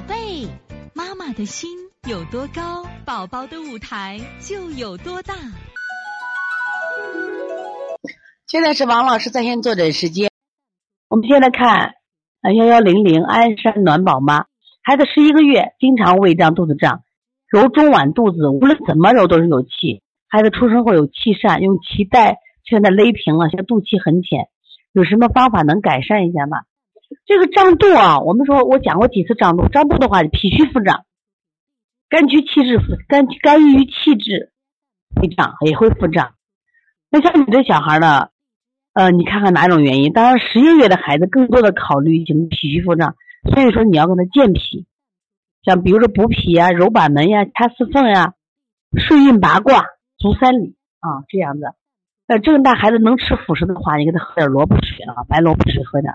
宝贝，妈妈的心有多高，宝宝的舞台就有多大。现在是王老师在线坐诊时间。我们现在看，呃，幺幺零零鞍山暖宝妈，孩子十一个月，经常胃胀、肚子胀，揉中脘肚子，无论怎么揉都是有气。孩子出生后有气疝，用脐带现在勒平了，现在肚脐很浅，有什么方法能改善一下吗？这个胀肚啊，我们说我讲过几次胀肚，胀肚的话，脾虚腹胀，肝虚气滞，肝肝郁气滞，会胀也会腹胀。那像你这小孩呢，呃，你看看哪种原因？当然，十一个月的孩子更多的考虑型脾虚腹胀，所以说你要给他健脾，像比如说补脾呀、揉板门呀、掐四缝呀、顺运八卦、足三里啊这样子。呃，这么大孩子能吃辅食的话，你给他喝点萝卜水啊，白萝卜水喝点。